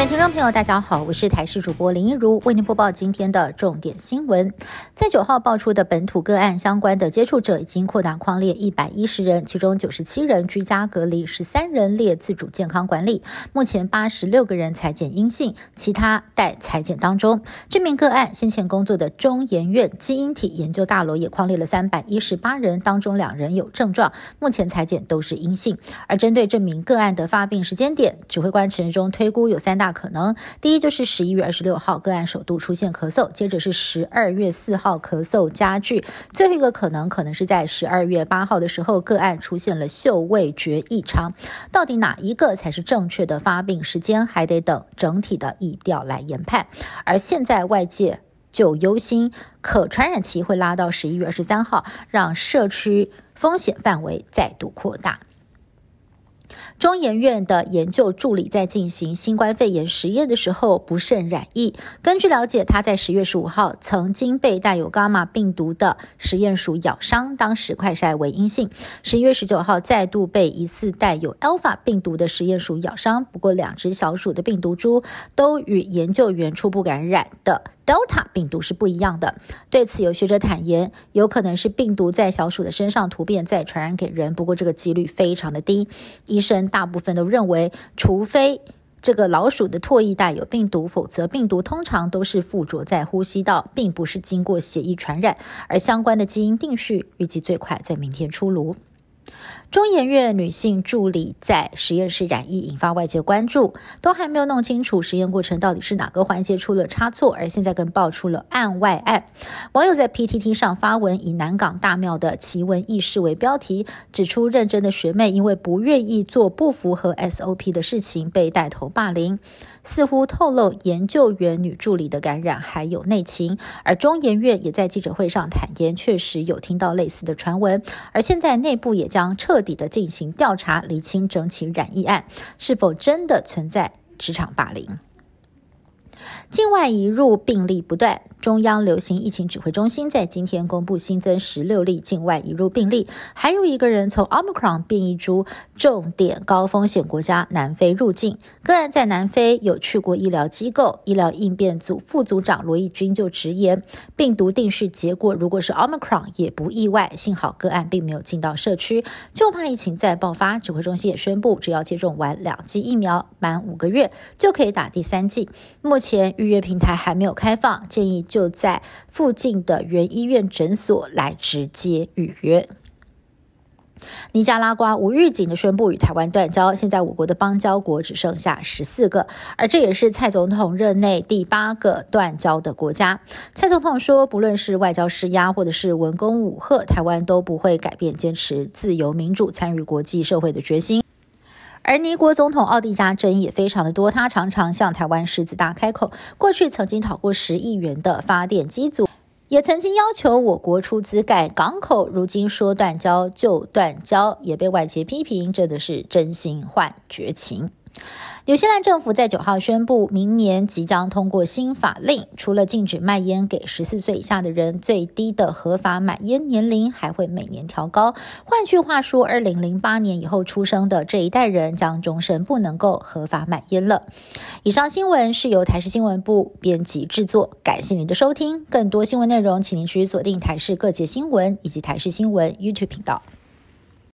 位听众朋友，大家好，我是台视主播林一如，为您播报今天的重点新闻。在九号爆出的本土个案相关的接触者已经扩大框列一百一十人，其中九十七人居家隔离，十三人列自主健康管理。目前八十六个人裁检阴性，其他待裁检当中。这名个案先前工作的中研院基因体研究大楼也框列了三百一十八人，当中两人有症状，目前裁检都是阴性。而针对这名个案的发病时间点，指挥官陈中推估有三。大可能，第一就是十一月二十六号个案首度出现咳嗽，接着是十二月四号咳嗽加剧，最后一个可能可能是在十二月八号的时候个案出现了嗅味觉异常。到底哪一个才是正确的发病时间，还得等整体的疫调来研判。而现在外界就忧心可传染期会拉到十一月二十三号，让社区风险范围再度扩大。中研院的研究助理在进行新冠肺炎实验的时候不慎染疫。根据了解，他在十月十五号曾经被带有伽马病毒的实验鼠咬伤，当时快筛为阴性。十一月十九号再度被疑似带有 Alpha 病毒的实验鼠咬伤，不过两只小鼠的病毒株都与研究员初步感染的。Delta 病毒是不一样的。对此，有学者坦言，有可能是病毒在小鼠的身上突变，再传染给人。不过，这个几率非常的低。医生大部分都认为，除非这个老鼠的唾液带有病毒，否则病毒通常都是附着在呼吸道，并不是经过血液传染。而相关的基因定序预计最快在明天出炉。中研院女性助理在实验室染疫，引发外界关注，都还没有弄清楚实验过程到底是哪个环节出了差错，而现在更爆出了案外案。网友在 PTT 上发文，以南港大庙的奇闻异事为标题，指出认真的学妹因为不愿意做不符合 SOP 的事情，被带头霸凌。似乎透露研究员女助理的感染还有内情，而中研院也在记者会上坦言，确实有听到类似的传闻，而现在内部也将彻底的进行调查，厘清整起染疫案是否真的存在职场霸凌。境外移入病例不断，中央流行疫情指挥中心在今天公布新增十六例境外移入病例，还有一个人从 Omicron 变异株重点高风险国家南非入境。个案在南非有去过医疗机构，医疗应变组副组长罗义军就直言，病毒定序结果如果是 Omicron 也不意外，幸好个案并没有进到社区，就怕疫情再爆发。指挥中心也宣布，只要接种完两剂疫苗，满五个月就可以打第三剂。目前。预约平台还没有开放，建议就在附近的原医院诊所来直接预约。尼加拉瓜无预警的宣布与台湾断交，现在我国的邦交国只剩下十四个，而这也是蔡总统任内第八个断交的国家。蔡总统说，不论是外交施压，或者是文攻武赫，台湾都不会改变坚持自由民主、参与国际社会的决心。而尼国总统奥蒂加争议也非常的多，他常常向台湾狮子大开口。过去曾经讨过十亿元的发电机组，也曾经要求我国出资盖港口。如今说断交就断交，也被外界批评，真的是真心换绝情。纽西兰政府在九号宣布，明年即将通过新法令，除了禁止卖烟给十四岁以下的人，最低的合法买烟年龄还会每年调高。换句话说，二零零八年以后出生的这一代人将终身不能够合法买烟了。以上新闻是由台视新闻部编辑制作，感谢您的收听。更多新闻内容，请您持续锁定台视各界新闻以及台视新闻 YouTube 频道。